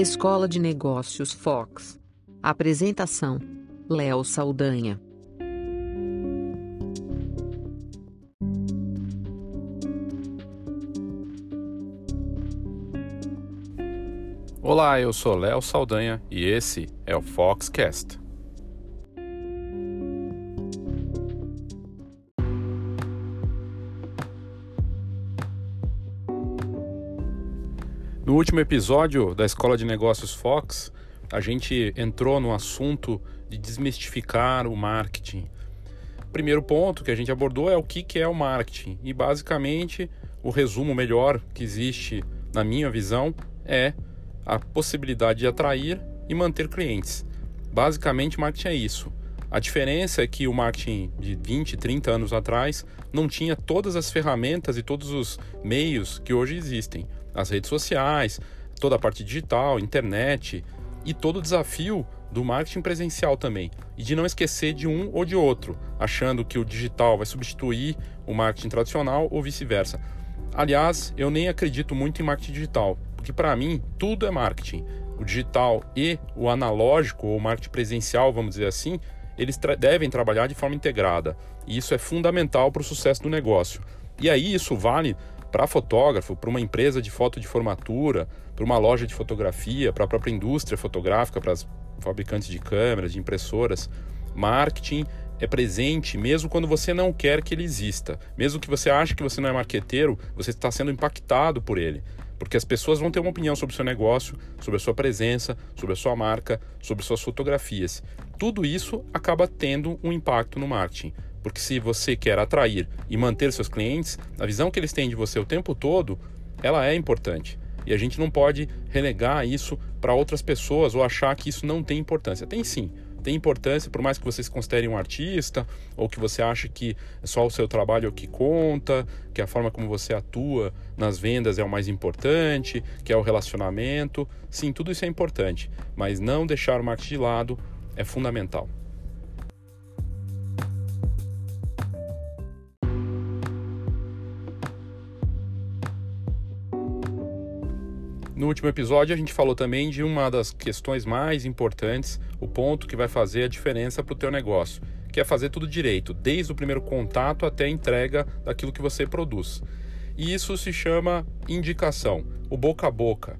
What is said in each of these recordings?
Escola de Negócios Fox. Apresentação: Léo Saldanha. Olá, eu sou Léo Saldanha e esse é o Foxcast. Último episódio da Escola de Negócios Fox, a gente entrou no assunto de desmistificar o marketing. O primeiro ponto que a gente abordou é o que é o marketing. E basicamente, o resumo melhor que existe, na minha visão, é a possibilidade de atrair e manter clientes. Basicamente, marketing é isso. A diferença é que o marketing de 20, 30 anos atrás não tinha todas as ferramentas e todos os meios que hoje existem as redes sociais, toda a parte digital, internet e todo o desafio do marketing presencial também. E de não esquecer de um ou de outro, achando que o digital vai substituir o marketing tradicional ou vice-versa. Aliás, eu nem acredito muito em marketing digital, porque para mim tudo é marketing. O digital e o analógico, ou marketing presencial, vamos dizer assim, eles tra devem trabalhar de forma integrada. E isso é fundamental para o sucesso do negócio. E aí isso vale para fotógrafo, para uma empresa de foto de formatura, para uma loja de fotografia, para a própria indústria fotográfica, para os fabricantes de câmeras, de impressoras. Marketing é presente mesmo quando você não quer que ele exista. Mesmo que você ache que você não é marqueteiro, você está sendo impactado por ele. Porque as pessoas vão ter uma opinião sobre o seu negócio, sobre a sua presença, sobre a sua marca, sobre suas fotografias. Tudo isso acaba tendo um impacto no marketing. Porque se você quer atrair e manter seus clientes, a visão que eles têm de você o tempo todo, ela é importante. E a gente não pode relegar isso para outras pessoas ou achar que isso não tem importância. Tem sim, tem importância, por mais que você se considere um artista, ou que você ache que só o seu trabalho é o que conta, que a forma como você atua nas vendas é o mais importante, que é o relacionamento. Sim, tudo isso é importante, mas não deixar o marketing de lado é fundamental. No último episódio, a gente falou também de uma das questões mais importantes, o ponto que vai fazer a diferença para o teu negócio, que é fazer tudo direito, desde o primeiro contato até a entrega daquilo que você produz. E isso se chama indicação, o boca a boca.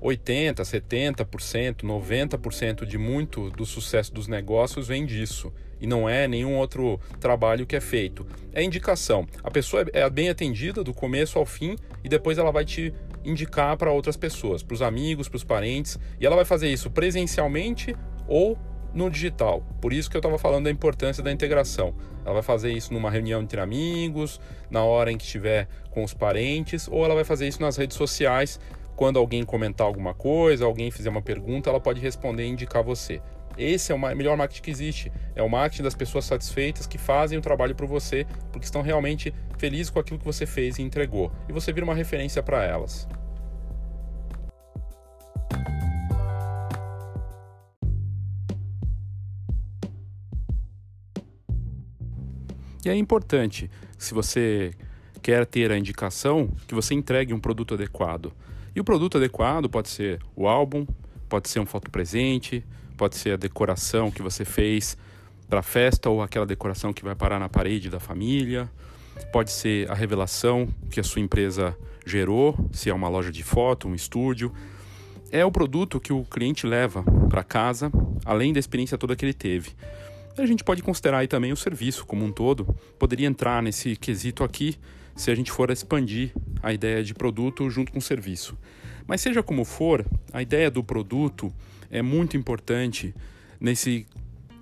80, 70%, 90% de muito do sucesso dos negócios vem disso. E não é nenhum outro trabalho que é feito. É indicação. A pessoa é bem atendida do começo ao fim e depois ela vai te indicar para outras pessoas, para os amigos, para os parentes, e ela vai fazer isso presencialmente ou no digital. Por isso que eu estava falando da importância da integração. Ela vai fazer isso numa reunião entre amigos, na hora em que estiver com os parentes, ou ela vai fazer isso nas redes sociais. Quando alguém comentar alguma coisa, alguém fizer uma pergunta, ela pode responder e indicar você. Esse é o melhor marketing que existe. É o marketing das pessoas satisfeitas que fazem o trabalho para você porque estão realmente felizes com aquilo que você fez e entregou. E você vira uma referência para elas. E é importante, se você quer ter a indicação, que você entregue um produto adequado. E o produto adequado pode ser o álbum, pode ser um foto presente, pode ser a decoração que você fez para a festa ou aquela decoração que vai parar na parede da família, pode ser a revelação que a sua empresa gerou, se é uma loja de foto, um estúdio. É o produto que o cliente leva para casa, além da experiência toda que ele teve. A gente pode considerar aí também o serviço como um todo, poderia entrar nesse quesito aqui se a gente for expandir a ideia de produto junto com serviço. Mas seja como for, a ideia do produto é muito importante nesse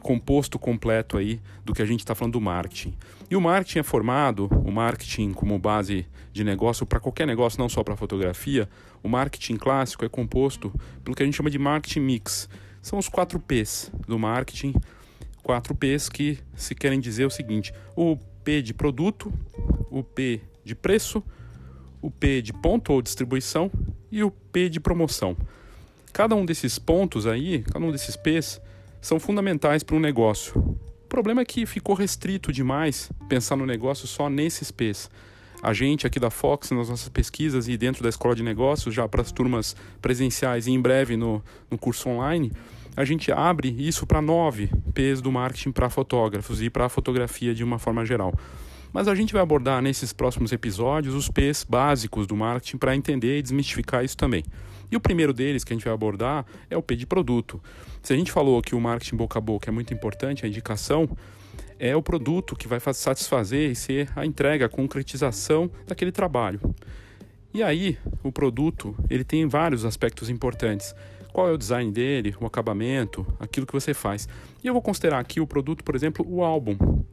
composto completo aí do que a gente está falando do marketing. E o marketing é formado, o marketing como base de negócio para qualquer negócio, não só para fotografia, o marketing clássico é composto pelo que a gente chama de marketing mix. São os quatro P's do marketing, quatro P's que se querem dizer o seguinte: o P de produto, o P de preço, o P de ponto ou distribuição e o P de promoção. Cada um desses pontos aí, cada um desses P's, são fundamentais para um negócio. O problema é que ficou restrito demais pensar no negócio só nesses P's. a gente aqui da Fox, nas nossas pesquisas e dentro da Escola de Negócios, já para as turmas presenciais e em breve no, no curso online, a gente abre isso para nove P's do marketing para fotógrafos e para a fotografia de uma forma geral. Mas a gente vai abordar nesses próximos episódios os P's básicos do marketing para entender e desmistificar isso também. E o primeiro deles que a gente vai abordar é o P de produto. Se a gente falou que o marketing boca a boca é muito importante, a indicação, é o produto que vai satisfazer e ser a entrega, a concretização daquele trabalho. E aí, o produto, ele tem vários aspectos importantes. Qual é o design dele, o acabamento, aquilo que você faz. E eu vou considerar aqui o produto, por exemplo, o álbum.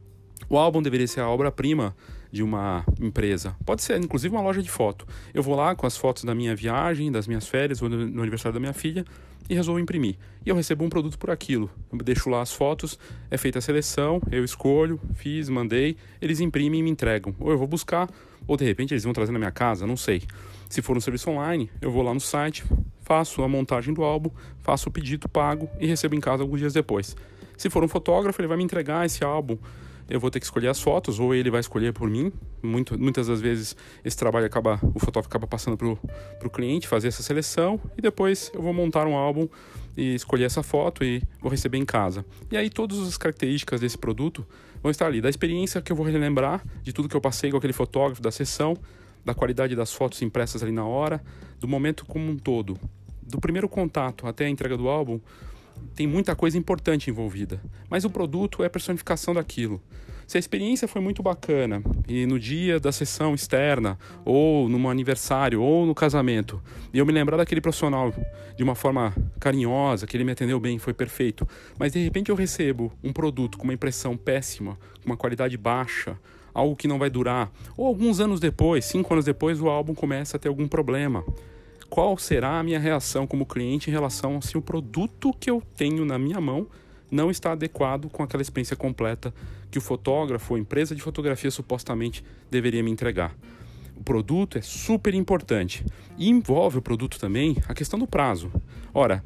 O álbum deveria ser a obra-prima de uma empresa. Pode ser, inclusive, uma loja de foto. Eu vou lá com as fotos da minha viagem, das minhas férias ou no aniversário da minha filha e resolvo imprimir. E eu recebo um produto por aquilo. Eu deixo lá as fotos, é feita a seleção, eu escolho, fiz, mandei, eles imprimem e me entregam. Ou eu vou buscar, ou de repente eles vão trazer na minha casa, não sei. Se for um serviço online, eu vou lá no site, faço a montagem do álbum, faço o pedido, pago e recebo em casa alguns dias depois. Se for um fotógrafo, ele vai me entregar esse álbum eu vou ter que escolher as fotos ou ele vai escolher por mim. Muito, muitas das vezes esse trabalho acaba, o fotógrafo acaba passando para o cliente fazer essa seleção e depois eu vou montar um álbum e escolher essa foto e vou receber em casa. E aí todas as características desse produto vão estar ali, da experiência que eu vou relembrar, de tudo que eu passei com aquele fotógrafo, da sessão, da qualidade das fotos impressas ali na hora, do momento como um todo, do primeiro contato até a entrega do álbum tem muita coisa importante envolvida, mas o produto é a personificação daquilo. Se a experiência foi muito bacana e no dia da sessão externa, ou no aniversário, ou no casamento, e eu me lembrar daquele profissional de uma forma carinhosa, que ele me atendeu bem, foi perfeito, mas de repente eu recebo um produto com uma impressão péssima, com uma qualidade baixa, algo que não vai durar, ou alguns anos depois, cinco anos depois, o álbum começa a ter algum problema qual será a minha reação como cliente em relação se o produto que eu tenho na minha mão não está adequado com aquela experiência completa que o fotógrafo ou empresa de fotografia supostamente deveria me entregar. O produto é super importante e envolve o produto também a questão do prazo. Ora,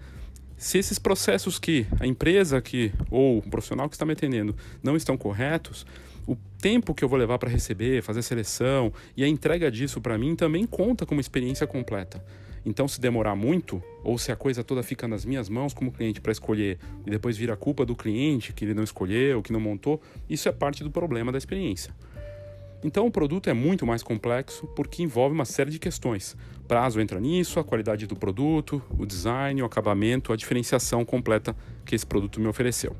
se esses processos que a empresa que ou o profissional que está me atendendo não estão corretos, o tempo que eu vou levar para receber, fazer a seleção e a entrega disso para mim também conta como experiência completa. Então, se demorar muito, ou se a coisa toda fica nas minhas mãos como cliente para escolher e depois vira culpa do cliente que ele não escolheu, que não montou, isso é parte do problema da experiência. Então, o produto é muito mais complexo porque envolve uma série de questões. Prazo entra nisso, a qualidade do produto, o design, o acabamento, a diferenciação completa que esse produto me ofereceu.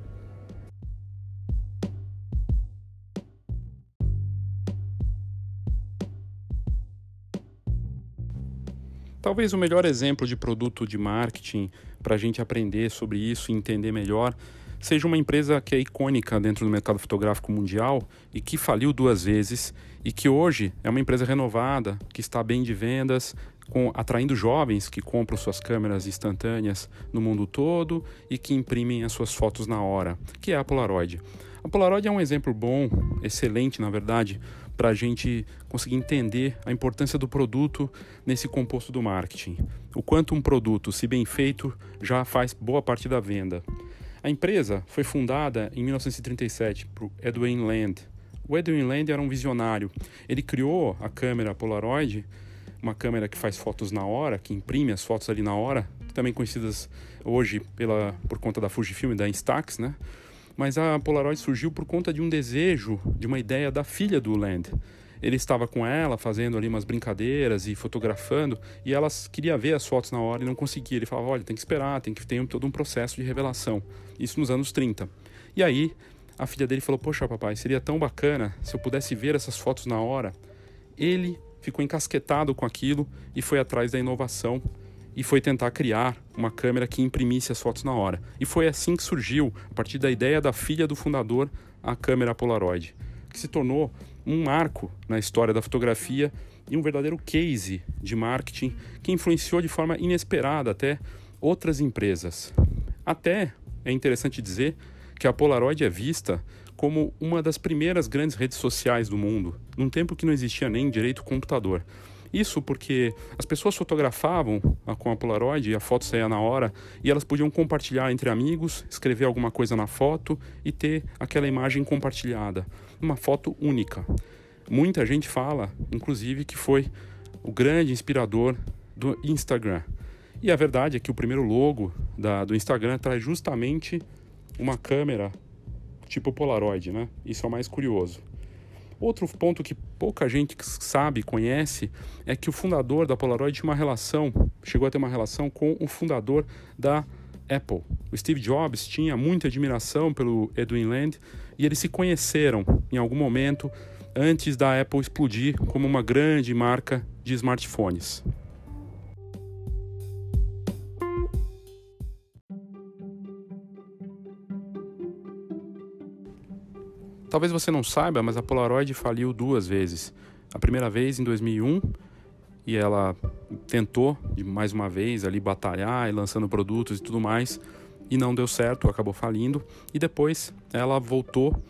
Talvez o melhor exemplo de produto de marketing para a gente aprender sobre isso e entender melhor seja uma empresa que é icônica dentro do mercado fotográfico mundial e que faliu duas vezes e que hoje é uma empresa renovada, que está bem de vendas, com, atraindo jovens que compram suas câmeras instantâneas no mundo todo e que imprimem as suas fotos na hora, que é a Polaroid. A Polaroid é um exemplo bom, excelente na verdade, para a gente conseguir entender a importância do produto nesse composto do marketing. O quanto um produto, se bem feito, já faz boa parte da venda. A empresa foi fundada em 1937 por Edwin Land. O Edwin Land era um visionário. Ele criou a câmera Polaroid, uma câmera que faz fotos na hora, que imprime as fotos ali na hora, também conhecidas hoje pela, por conta da Fujifilm e da Instax, né? Mas a Polaroid surgiu por conta de um desejo, de uma ideia da filha do Land. Ele estava com ela fazendo ali umas brincadeiras e fotografando, e ela queria ver as fotos na hora e não conseguia. Ele falava: olha, tem que esperar, tem que ter todo um processo de revelação. Isso nos anos 30. E aí a filha dele falou: Poxa, papai, seria tão bacana se eu pudesse ver essas fotos na hora. Ele ficou encasquetado com aquilo e foi atrás da inovação e foi tentar criar uma câmera que imprimisse as fotos na hora. E foi assim que surgiu, a partir da ideia da filha do fundador, a câmera Polaroid, que se tornou um marco na história da fotografia e um verdadeiro case de marketing que influenciou de forma inesperada até outras empresas. Até é interessante dizer que a Polaroid é vista como uma das primeiras grandes redes sociais do mundo, num tempo que não existia nem direito computador. Isso porque as pessoas fotografavam com a Polaroid e a foto saía na hora e elas podiam compartilhar entre amigos, escrever alguma coisa na foto e ter aquela imagem compartilhada, uma foto única. muita gente fala, inclusive, que foi o grande inspirador do Instagram. E a verdade é que o primeiro logo da, do Instagram traz justamente uma câmera tipo Polaroid, né? Isso é o mais curioso. Outro ponto que pouca gente sabe, conhece, é que o fundador da Polaroid tinha uma relação, chegou a ter uma relação com o fundador da Apple. O Steve Jobs tinha muita admiração pelo Edwin Land e eles se conheceram em algum momento antes da Apple explodir como uma grande marca de smartphones. Talvez você não saiba, mas a Polaroid faliu duas vezes. A primeira vez em 2001 e ela tentou mais uma vez ali batalhar e lançando produtos e tudo mais e não deu certo, acabou falindo. E depois ela voltou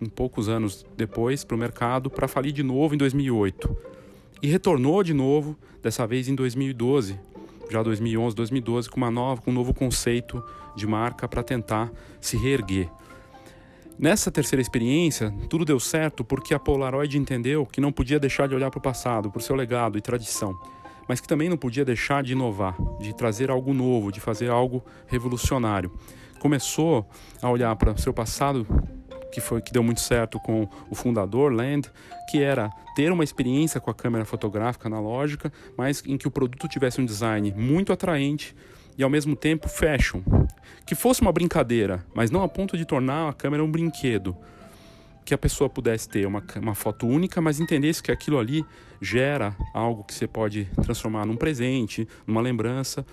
um poucos anos depois para o mercado para falir de novo em 2008 e retornou de novo dessa vez em 2012 já 2011 2012 com uma nova com um novo conceito de marca para tentar se reerguer Nessa terceira experiência, tudo deu certo porque a Polaroid entendeu que não podia deixar de olhar para o passado, por seu legado e tradição, mas que também não podia deixar de inovar, de trazer algo novo, de fazer algo revolucionário. Começou a olhar para o seu passado, que foi que deu muito certo com o fundador Land, que era ter uma experiência com a câmera fotográfica analógica, mas em que o produto tivesse um design muito atraente e ao mesmo tempo fashion. Que fosse uma brincadeira, mas não a ponto de tornar a câmera um brinquedo. Que a pessoa pudesse ter uma, uma foto única, mas entendesse que aquilo ali gera algo que você pode transformar num presente, numa lembrança,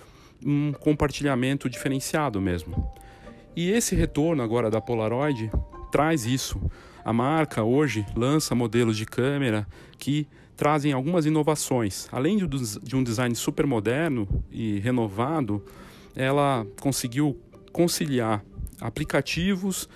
um compartilhamento diferenciado mesmo. E esse retorno agora da Polaroid traz isso. A marca hoje lança modelos de câmera que trazem algumas inovações. Além de um design super moderno e renovado, ela conseguiu conciliar aplicativos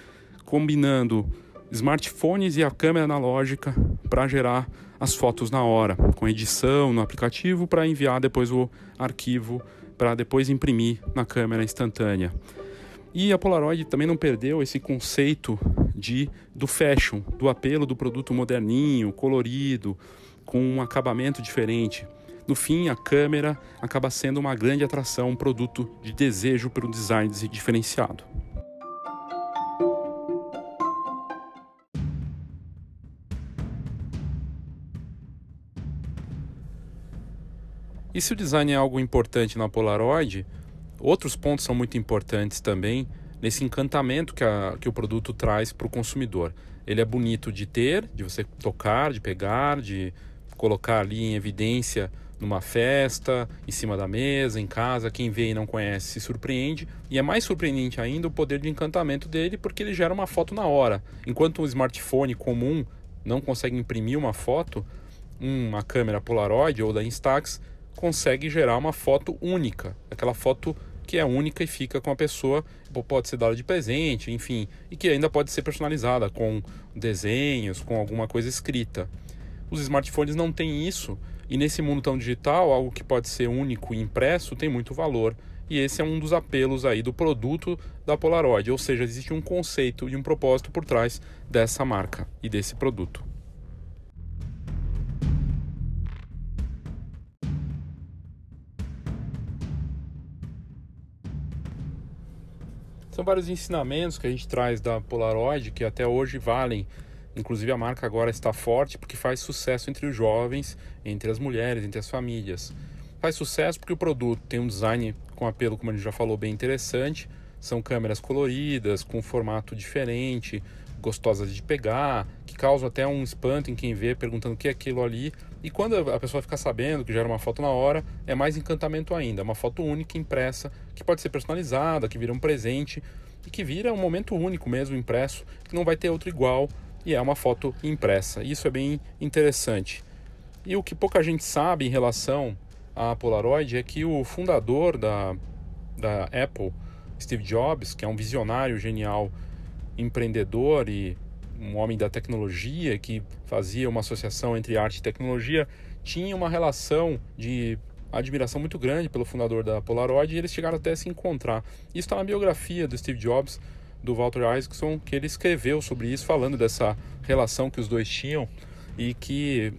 combinando smartphones e a câmera analógica para gerar as fotos na hora, com edição no aplicativo para enviar depois o arquivo para depois imprimir na câmera instantânea. E a Polaroid também não perdeu esse conceito de do fashion, do apelo do produto moderninho, colorido, com um acabamento diferente. No fim, a câmera acaba sendo uma grande atração, um produto de desejo pelo design diferenciado. E se o design é algo importante na Polaroid, outros pontos são muito importantes também nesse encantamento que, a, que o produto traz para o consumidor. Ele é bonito de ter, de você tocar, de pegar, de colocar ali em evidência numa festa, em cima da mesa, em casa. Quem vê e não conhece se surpreende. E é mais surpreendente ainda o poder de encantamento dele, porque ele gera uma foto na hora. Enquanto um smartphone comum não consegue imprimir uma foto, uma câmera Polaroid ou da Instax consegue gerar uma foto única. Aquela foto que é única e fica com a pessoa, pode ser dada de presente, enfim, e que ainda pode ser personalizada com desenhos, com alguma coisa escrita. Os smartphones não têm isso, e nesse mundo tão digital, algo que pode ser único e impresso tem muito valor. E esse é um dos apelos aí do produto da Polaroid, ou seja, existe um conceito e um propósito por trás dessa marca e desse produto. São vários ensinamentos que a gente traz da Polaroid que até hoje valem Inclusive a marca agora está forte porque faz sucesso entre os jovens, entre as mulheres, entre as famílias. Faz sucesso porque o produto tem um design com apelo, como a gente já falou, bem interessante. São câmeras coloridas, com formato diferente, gostosas de pegar, que causam até um espanto em quem vê, perguntando o que é aquilo ali. E quando a pessoa fica sabendo que gera uma foto na hora, é mais encantamento ainda. Uma foto única, impressa, que pode ser personalizada, que vira um presente e que vira um momento único mesmo, impresso, que não vai ter outro igual e é uma foto impressa. Isso é bem interessante. E o que pouca gente sabe em relação à Polaroid é que o fundador da, da Apple, Steve Jobs, que é um visionário genial, empreendedor e um homem da tecnologia que fazia uma associação entre arte e tecnologia, tinha uma relação de admiração muito grande pelo fundador da Polaroid e eles chegaram até a se encontrar. Isso está na biografia do Steve Jobs, do Walter Isaacson, que ele escreveu sobre isso, falando dessa relação que os dois tinham. e que,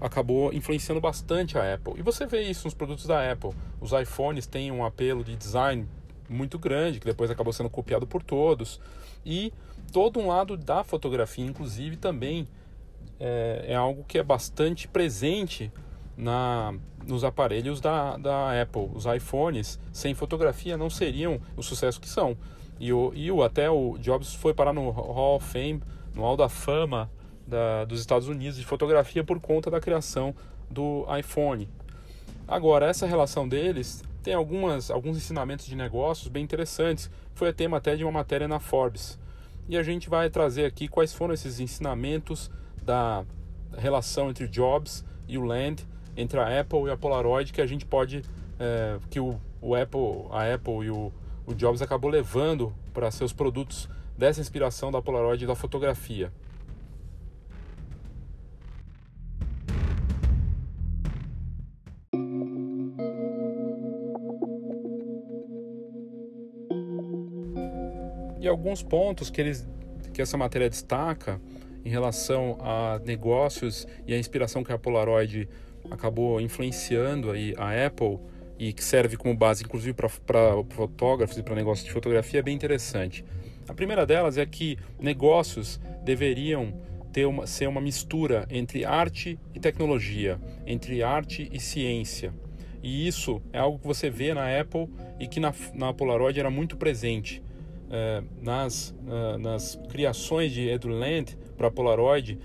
acabou influenciando bastante a Apple. E você vê isso nos produtos da Apple. Os iPhones têm um apelo de design muito grande, que depois acabou sendo copiado por todos. E todo um lado da fotografia, inclusive, também é, é algo que é bastante presente na, nos aparelhos da, da Apple. Os iPhones sem fotografia não seriam o sucesso que são. E, o, e o, até o Jobs foi parar no Hall of Fame, no Hall da Fama da, dos Estados Unidos de fotografia por conta da criação do iPhone. Agora, essa relação deles tem algumas, alguns ensinamentos de negócios bem interessantes. Foi tema até de uma matéria na Forbes. E a gente vai trazer aqui quais foram esses ensinamentos da relação entre Jobs e o Land, entre a Apple e a Polaroid, que a gente pode, é, que o, o Apple, a Apple e o, o Jobs acabou levando para seus produtos dessa inspiração da Polaroid e da fotografia. E alguns pontos que, eles, que essa matéria destaca em relação a negócios e a inspiração que a Polaroid acabou influenciando aí a Apple e que serve como base, inclusive, para fotógrafos e para negócios de fotografia, é bem interessante. A primeira delas é que negócios deveriam ter uma, ser uma mistura entre arte e tecnologia, entre arte e ciência. E isso é algo que você vê na Apple e que na, na Polaroid era muito presente. É, nas, uh, nas criações de Land para Polaroid,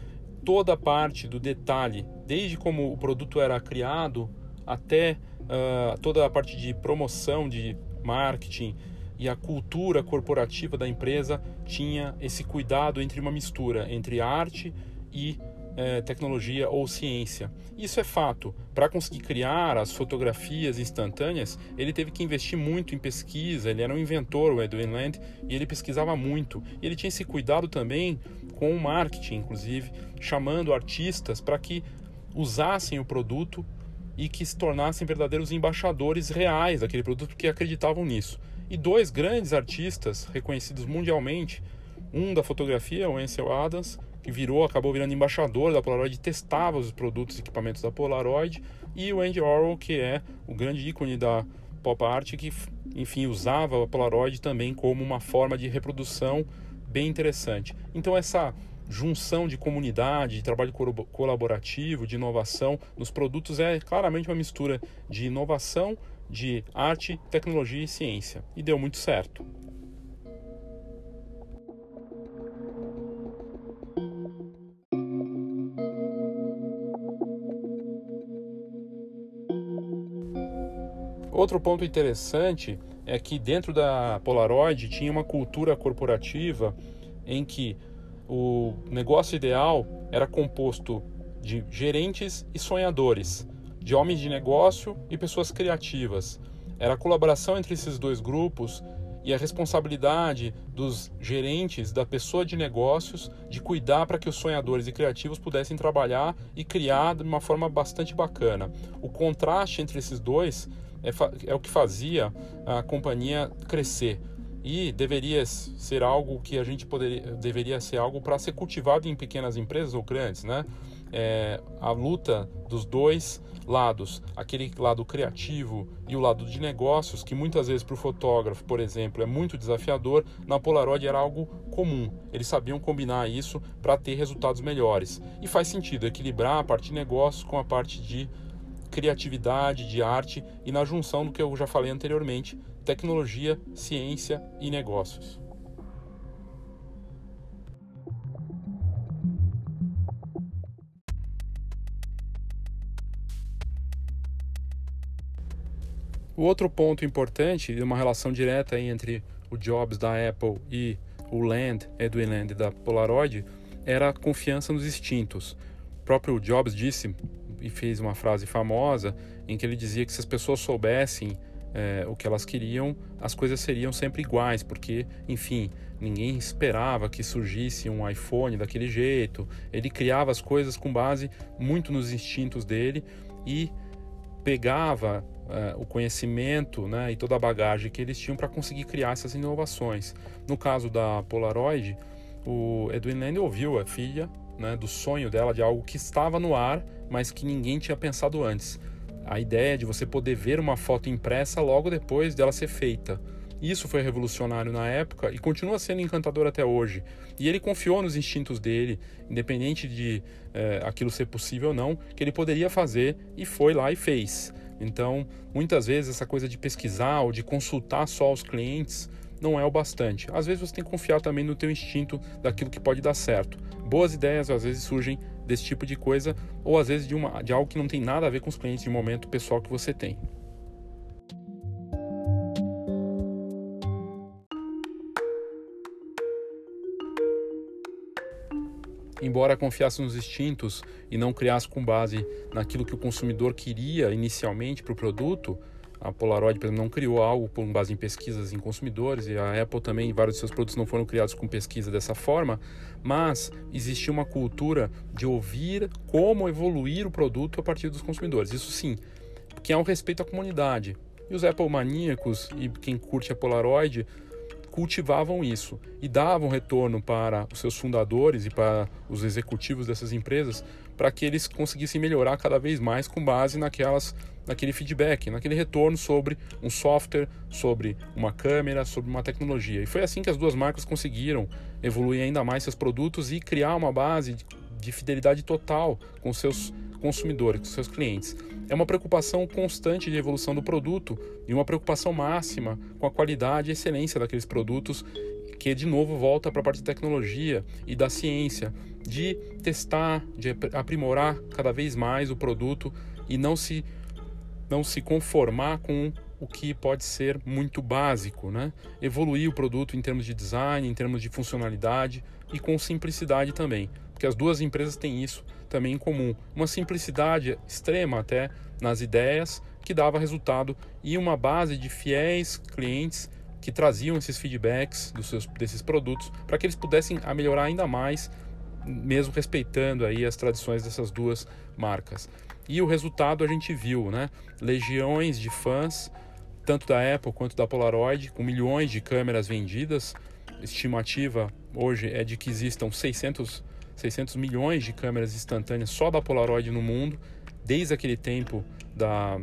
toda a parte do detalhe, desde como o produto era criado até uh, toda a parte de promoção, de marketing e a cultura corporativa da empresa tinha esse cuidado entre uma mistura entre arte e eh, tecnologia ou ciência. Isso é fato. Para conseguir criar as fotografias instantâneas, ele teve que investir muito em pesquisa. Ele era um inventor, o Edwin Land, e ele pesquisava muito. E ele tinha esse cuidado também com o marketing, inclusive, chamando artistas para que usassem o produto e que se tornassem verdadeiros embaixadores reais daquele produto porque acreditavam nisso. E dois grandes artistas reconhecidos mundialmente, um da fotografia, o Ansel Adams, que virou, acabou virando embaixador da Polaroid, testava os produtos e equipamentos da Polaroid, e o Andy Orwell, que é o grande ícone da pop art, que, enfim, usava a Polaroid também como uma forma de reprodução bem interessante. Então essa junção de comunidade, de trabalho colaborativo, de inovação nos produtos é claramente uma mistura de inovação, de arte, tecnologia e ciência. E deu muito certo. Outro ponto interessante é que dentro da Polaroid tinha uma cultura corporativa em que o negócio ideal era composto de gerentes e sonhadores, de homens de negócio e pessoas criativas. Era a colaboração entre esses dois grupos e a responsabilidade dos gerentes, da pessoa de negócios, de cuidar para que os sonhadores e criativos pudessem trabalhar e criar de uma forma bastante bacana. O contraste entre esses dois é, é o que fazia a companhia crescer e deveria ser algo que a gente poderia deveria ser algo para ser cultivado em pequenas empresas ou grandes, né? É, a luta dos dois lados, aquele lado criativo e o lado de negócios, que muitas vezes para o fotógrafo, por exemplo, é muito desafiador, na Polaroid era algo comum. Eles sabiam combinar isso para ter resultados melhores. E faz sentido equilibrar a parte de negócios com a parte de criatividade, de arte e na junção do que eu já falei anteriormente, tecnologia, ciência e negócios. O outro ponto importante, uma relação direta entre o Jobs da Apple e o Land, Edwin Land da Polaroid, era a confiança nos instintos. O próprio Jobs disse e fez uma frase famosa em que ele dizia que se as pessoas soubessem é, o que elas queriam, as coisas seriam sempre iguais, porque, enfim, ninguém esperava que surgisse um iPhone daquele jeito. Ele criava as coisas com base muito nos instintos dele e pegava é, o conhecimento né, e toda a bagagem que eles tinham para conseguir criar essas inovações. No caso da Polaroid, o Edwin Land ouviu a filha né, do sonho dela, de algo que estava no ar, mas que ninguém tinha pensado antes. A ideia de você poder ver uma foto impressa logo depois dela ser feita. Isso foi revolucionário na época e continua sendo encantador até hoje. E ele confiou nos instintos dele, independente de é, aquilo ser possível ou não, que ele poderia fazer e foi lá e fez. Então, muitas vezes essa coisa de pesquisar ou de consultar só os clientes não é o bastante. Às vezes você tem que confiar também no teu instinto daquilo que pode dar certo. Boas ideias às vezes surgem desse tipo de coisa ou às vezes de, uma, de algo que não tem nada a ver com os clientes de momento pessoal que você tem. embora confiasse nos instintos e não criasse com base naquilo que o consumidor queria inicialmente para o produto, a Polaroid, por exemplo, não criou algo com base em pesquisas em consumidores e a Apple também, vários de seus produtos não foram criados com pesquisa dessa forma, mas existia uma cultura de ouvir como evoluir o produto a partir dos consumidores. Isso sim, que é um respeito à comunidade. E os Apple maníacos e quem curte a Polaroid cultivavam isso e davam retorno para os seus fundadores e para os executivos dessas empresas para que eles conseguissem melhorar cada vez mais com base naquelas naquele feedback, naquele retorno sobre um software, sobre uma câmera, sobre uma tecnologia. E foi assim que as duas marcas conseguiram evoluir ainda mais seus produtos e criar uma base de fidelidade total com seus consumidores, com seus clientes. É uma preocupação constante de evolução do produto e uma preocupação máxima com a qualidade e excelência daqueles produtos, que de novo volta para a parte de tecnologia e da ciência, de testar, de aprimorar cada vez mais o produto e não se não se conformar com o que pode ser muito básico, né? Evoluir o produto em termos de design, em termos de funcionalidade e com simplicidade também, porque as duas empresas têm isso também em comum, uma simplicidade extrema até nas ideias que dava resultado e uma base de fiéis clientes que traziam esses feedbacks dos seus, desses produtos para que eles pudessem melhorar ainda mais, mesmo respeitando aí as tradições dessas duas marcas. E o resultado a gente viu, né? Legiões de fãs, tanto da Apple quanto da Polaroid, com milhões de câmeras vendidas. Estimativa hoje é de que existam 600, 600 milhões de câmeras instantâneas só da Polaroid no mundo, desde aquele tempo da,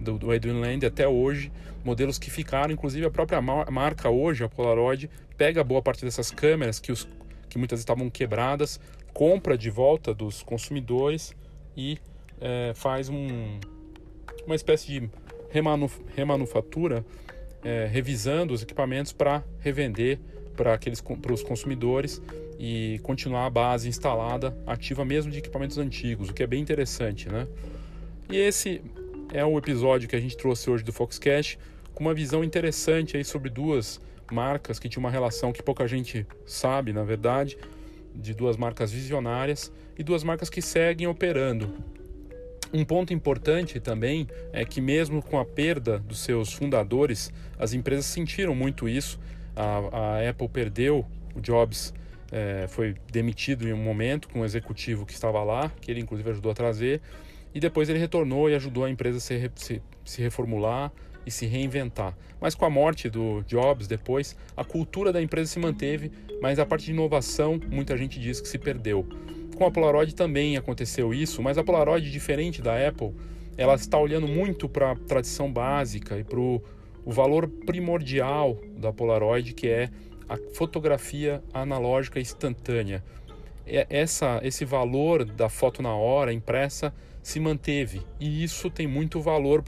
do, do Edwin Land até hoje. Modelos que ficaram, inclusive a própria marca hoje, a Polaroid, pega boa parte dessas câmeras que, os, que muitas estavam quebradas, compra de volta dos consumidores e é, faz um, uma espécie de remanuf remanufatura, é, revisando os equipamentos para revender para os consumidores e continuar a base instalada ativa mesmo de equipamentos antigos, o que é bem interessante, né? E esse é o episódio que a gente trouxe hoje do Foxcast com uma visão interessante aí sobre duas marcas que tinham uma relação que pouca gente sabe, na verdade, de duas marcas visionárias e duas marcas que seguem operando. Um ponto importante também é que, mesmo com a perda dos seus fundadores, as empresas sentiram muito isso. A, a Apple perdeu o Jobs, é, foi demitido em um momento com um executivo que estava lá, que ele inclusive ajudou a trazer, e depois ele retornou e ajudou a empresa a se, se, se reformular e se reinventar. Mas com a morte do Jobs depois, a cultura da empresa se manteve, mas a parte de inovação, muita gente diz que se perdeu. Com a Polaroid também aconteceu isso, mas a Polaroid, diferente da Apple, ela está olhando muito para a tradição básica e para o valor primordial da Polaroid, que é a fotografia analógica instantânea. Essa, esse valor da foto na hora impressa se manteve e isso tem muito valor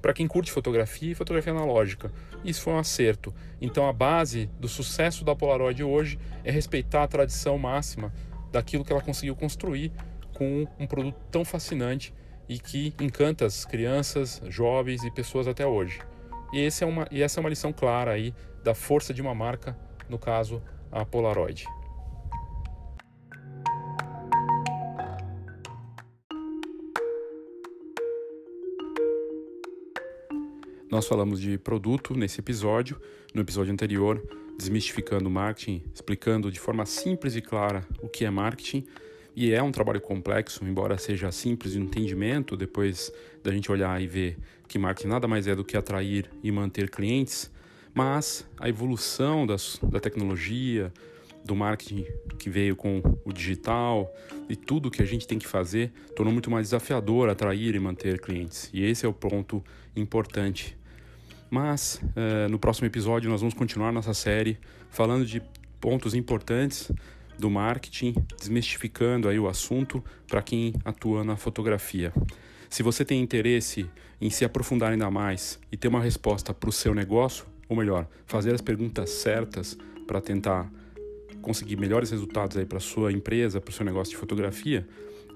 para quem curte fotografia e fotografia analógica. Isso foi um acerto. Então a base do sucesso da Polaroid hoje é respeitar a tradição máxima daquilo que ela conseguiu construir com um produto tão fascinante e que encanta as crianças, jovens e pessoas até hoje. E, é uma, e essa é uma lição clara aí da força de uma marca, no caso a Polaroid. Nós falamos de produto nesse episódio. No episódio anterior, desmistificando o marketing, explicando de forma simples e clara o que é marketing. E é um trabalho complexo, embora seja simples de entendimento, depois da gente olhar e ver que marketing nada mais é do que atrair e manter clientes, mas a evolução das, da tecnologia, do marketing que veio com o digital e tudo que a gente tem que fazer tornou muito mais desafiador atrair e manter clientes. E esse é o ponto importante. Mas uh, no próximo episódio nós vamos continuar nossa série falando de pontos importantes do marketing, desmistificando aí o assunto para quem atua na fotografia. Se você tem interesse em se aprofundar ainda mais e ter uma resposta para o seu negócio, ou melhor, fazer as perguntas certas para tentar conseguir melhores resultados aí para sua empresa, para o seu negócio de fotografia,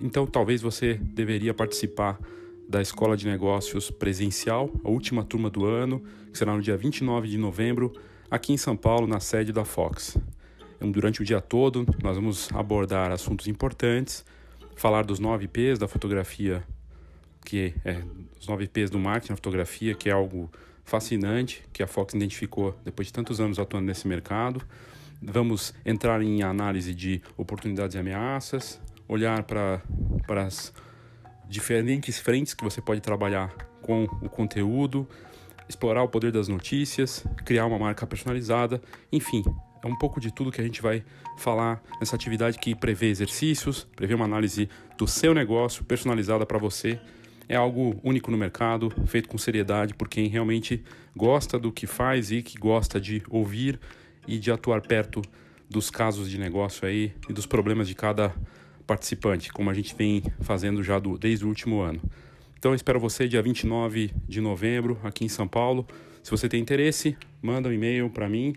então talvez você deveria participar da Escola de Negócios presencial, a última turma do ano, que será no dia 29 de novembro, aqui em São Paulo, na sede da Fox. Então, durante o dia todo, nós vamos abordar assuntos importantes, falar dos nove P's da fotografia, que é os nove P's do marketing na fotografia, que é algo fascinante que a Fox identificou depois de tantos anos atuando nesse mercado. Vamos entrar em análise de oportunidades e ameaças, olhar para as diferentes frentes que você pode trabalhar com o conteúdo, explorar o poder das notícias, criar uma marca personalizada, enfim, é um pouco de tudo que a gente vai falar nessa atividade que prevê exercícios, prevê uma análise do seu negócio personalizada para você. É algo único no mercado, feito com seriedade por quem realmente gosta do que faz e que gosta de ouvir e de atuar perto dos casos de negócio aí e dos problemas de cada participante, como a gente vem fazendo já do, desde o último ano. Então espero você dia 29 de novembro aqui em São Paulo. Se você tem interesse, manda um e-mail para mim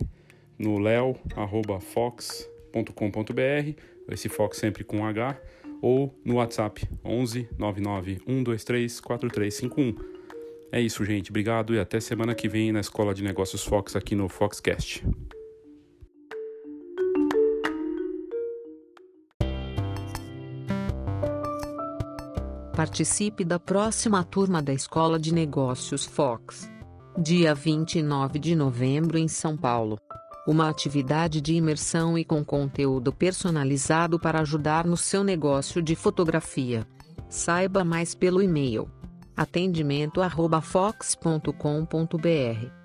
no leo@fox.com.br, esse Fox sempre com H, ou no WhatsApp 11 99 123 4351. É isso, gente. Obrigado e até semana que vem na Escola de Negócios Fox aqui no Foxcast. Participe da próxima turma da Escola de Negócios Fox. Dia 29 de novembro em São Paulo. Uma atividade de imersão e com conteúdo personalizado para ajudar no seu negócio de fotografia. Saiba mais pelo e-mail atendimento@fox.com.br